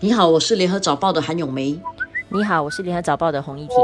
你好，我是联合早报的韩永梅。你好，我是联合早报的洪一婷。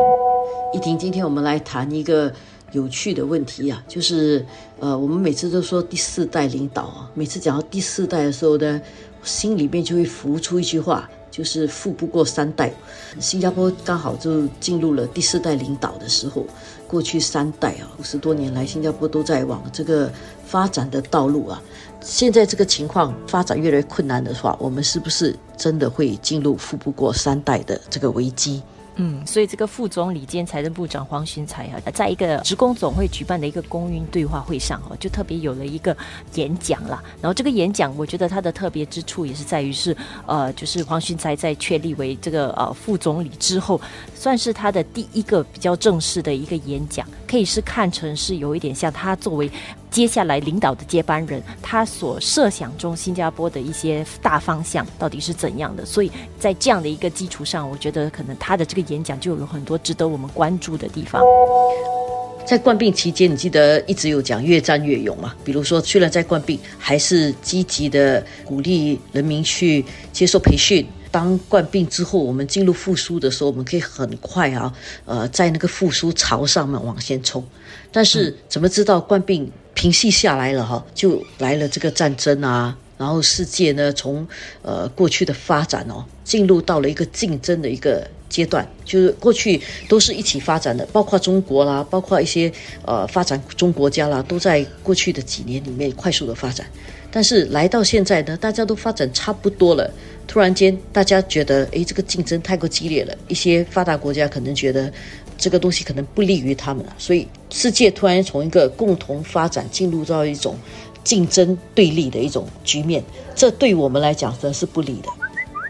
一婷，今天我们来谈一个有趣的问题啊，就是呃，我们每次都说第四代领导啊，每次讲到第四代的时候呢，心里面就会浮出一句话，就是富不过三代。新加坡刚好就进入了第四代领导的时候，过去三代啊，五十多年来，新加坡都在往这个发展的道路啊。现在这个情况发展越来越困难的话，我们是不是真的会进入富不过三代的这个危机？嗯，所以这个副总理兼财政部长黄循才啊，在一个职工总会举办的一个公运对话会上哦，就特别有了一个演讲啦。然后这个演讲，我觉得它的特别之处也是在于是，呃，就是黄循才在确立为这个呃副总理之后，算是他的第一个比较正式的一个演讲，可以是看成是有一点像他作为。接下来领导的接班人，他所设想中新加坡的一些大方向到底是怎样的？所以在这样的一个基础上，我觉得可能他的这个演讲就有很多值得我们关注的地方。在冠病期间，你记得一直有讲越战越勇嘛？比如说，虽然在冠病，还是积极的鼓励人民去接受培训。当冠病之后，我们进入复苏的时候，我们可以很快啊，呃，在那个复苏潮上面往前冲。但是怎么知道冠病？平息下来了哈，就来了这个战争啊，然后世界呢从呃过去的发展哦，进入到了一个竞争的一个阶段，就是过去都是一起发展的，包括中国啦，包括一些呃发展中国家啦，都在过去的几年里面快速的发展，但是来到现在呢，大家都发展差不多了，突然间大家觉得诶，这个竞争太过激烈了，一些发达国家可能觉得。这个东西可能不利于他们了，所以世界突然从一个共同发展进入到一种竞争对立的一种局面，这对我们来讲则是不利的。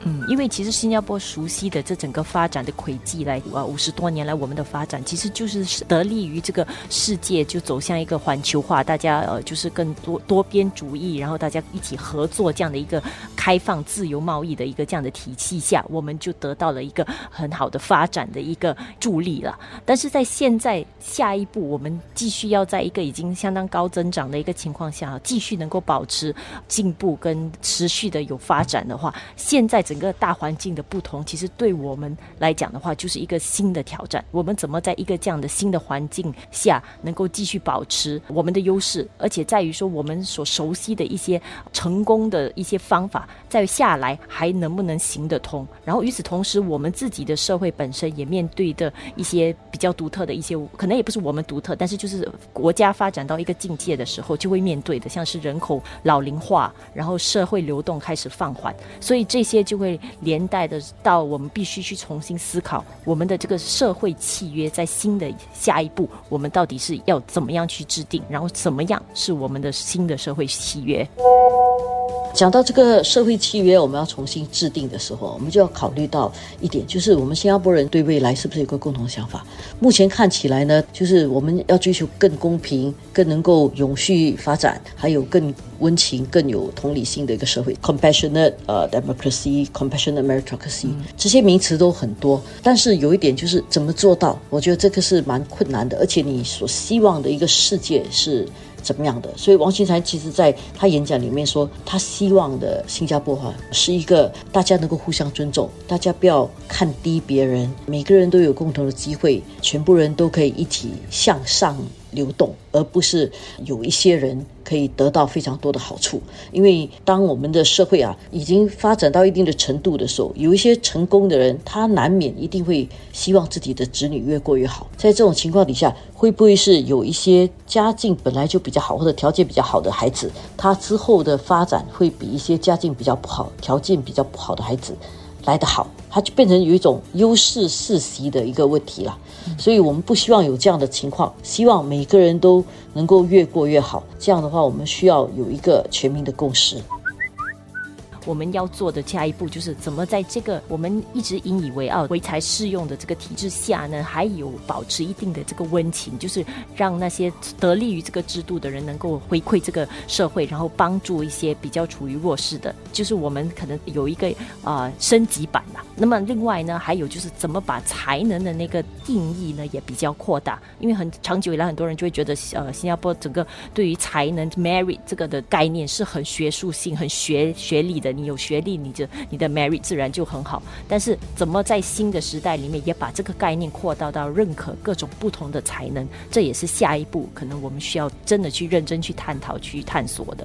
嗯，因为其实新加坡熟悉的这整个发展的轨迹来啊，五十多年来我们的发展其实就是得力于这个世界就走向一个环球化，大家呃就是更多多边主义，然后大家一起合作这样的一个开放自由贸易的一个这样的体系下，我们就得到了一个很好的发展的一个助力了。但是在现在下一步，我们继续要在一个已经相当高增长的一个情况下，继续能够保持进步跟持续的有发展的话，现在整。整个大环境的不同，其实对我们来讲的话，就是一个新的挑战。我们怎么在一个这样的新的环境下，能够继续保持我们的优势？而且在于说，我们所熟悉的一些成功的一些方法，在下来还能不能行得通？然后与此同时，我们自己的社会本身也面对的一些比较独特的一些，可能也不是我们独特，但是就是国家发展到一个境界的时候，就会面对的，像是人口老龄化，然后社会流动开始放缓，所以这些就会。会连带的到我们必须去重新思考我们的这个社会契约，在新的下一步，我们到底是要怎么样去制定，然后怎么样是我们的新的社会契约。讲到这个社会契约，我们要重新制定的时候，我们就要考虑到一点，就是我们新加坡人对未来是不是有个共同想法？目前看起来呢，就是我们要追求更公平、更能够永续发展，还有更温情、更有同理心的一个社会 （compassionate 呃 democracy, compassionate meritocracy）。这些名词都很多，但是有一点就是怎么做到？我觉得这个是蛮困难的，而且你所希望的一个世界是。怎么样的？所以王新才其实在他演讲里面说，他希望的新加坡哈是一个大家能够互相尊重，大家不要看低别人，每个人都有共同的机会，全部人都可以一起向上。流动，而不是有一些人可以得到非常多的好处。因为当我们的社会啊已经发展到一定的程度的时候，有一些成功的人，他难免一定会希望自己的子女越过越好。在这种情况底下，会不会是有一些家境本来就比较好或者条件比较好的孩子，他之后的发展会比一些家境比较不好、条件比较不好的孩子来得好？它就变成有一种优势世袭的一个问题了，所以我们不希望有这样的情况，希望每个人都能够越过越好。这样的话，我们需要有一个全民的共识。我们要做的下一步就是怎么在这个我们一直引以为傲、唯才适用的这个体制下呢，还有保持一定的这个温情，就是让那些得利于这个制度的人能够回馈这个社会，然后帮助一些比较处于弱势的，就是我们可能有一个啊升级版吧。那么另外呢，还有就是怎么把才能的那个定义呢也比较扩大，因为很长久以来很多人就会觉得呃新加坡整个对于才能 merit 这个的概念是很学术性、很学学历的。你有学历，你就你的 merit 自然就很好。但是怎么在新的时代里面也把这个概念扩大到认可各种不同的才能，这也是下一步可能我们需要真的去认真去探讨、去探索的。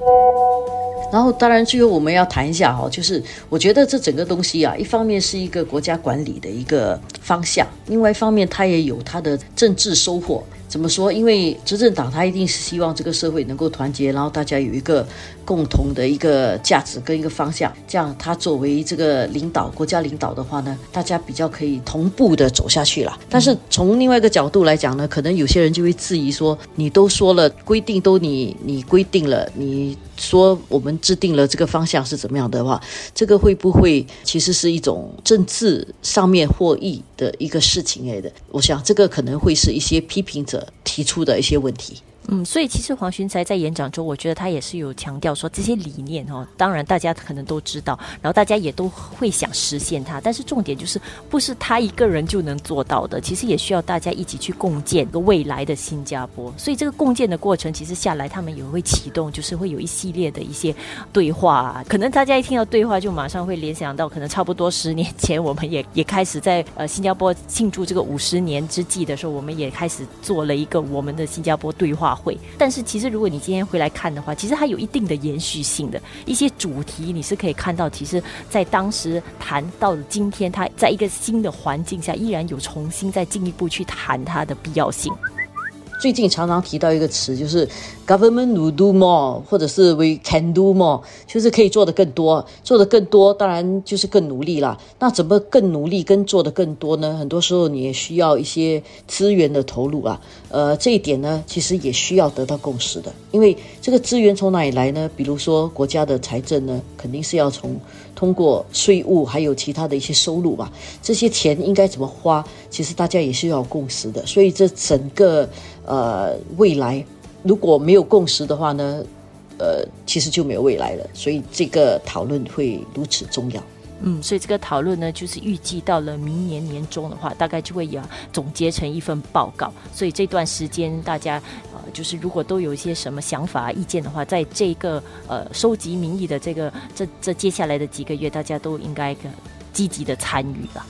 然后，当然最后我们要谈一下哈，就是我觉得这整个东西啊，一方面是一个国家管理的一个方向，另外一方面它也有它的政治收获。怎么说？因为执政党他一定是希望这个社会能够团结，然后大家有一个共同的一个价值跟一个方向，这样他作为这个领导国家领导的话呢，大家比较可以同步的走下去了。但是从另外一个角度来讲呢，可能有些人就会质疑说，你都说了规定都你你规定了，你说我们制定了这个方向是怎么样的话，这个会不会其实是一种政治上面获益的一个事情来的？我想这个可能会是一些批评者。提出的一些问题。嗯，所以其实黄循才在演讲中，我觉得他也是有强调说这些理念哦，当然大家可能都知道，然后大家也都会想实现它，但是重点就是不是他一个人就能做到的，其实也需要大家一起去共建个未来的新加坡。所以这个共建的过程，其实下来他们也会启动，就是会有一系列的一些对话。可能大家一听到对话，就马上会联想到，可能差不多十年前，我们也也开始在呃新加坡庆祝这个五十年之际的时候，我们也开始做了一个我们的新加坡对话。会，但是其实如果你今天回来看的话，其实它有一定的延续性的一些主题，你是可以看到，其实，在当时谈到今天，它在一个新的环境下，依然有重新再进一步去谈它的必要性。最近常常提到一个词，就是 government will do more，或者是 we can do more，就是可以做的更多，做的更多，当然就是更努力啦。那怎么更努力跟做的更多呢？很多时候你也需要一些资源的投入啊。呃，这一点呢，其实也需要得到共识的，因为这个资源从哪里来呢？比如说国家的财政呢，肯定是要从。通过税务还有其他的一些收入吧，这些钱应该怎么花？其实大家也是要有共识的。所以这整个呃未来如果没有共识的话呢，呃，其实就没有未来了。所以这个讨论会如此重要。嗯，所以这个讨论呢，就是预计到了明年年中的话，大概就会有总结成一份报告。所以这段时间，大家呃，就是如果都有一些什么想法、意见的话，在这个呃收集民意的这个这这接下来的几个月，大家都应该积极的参与了。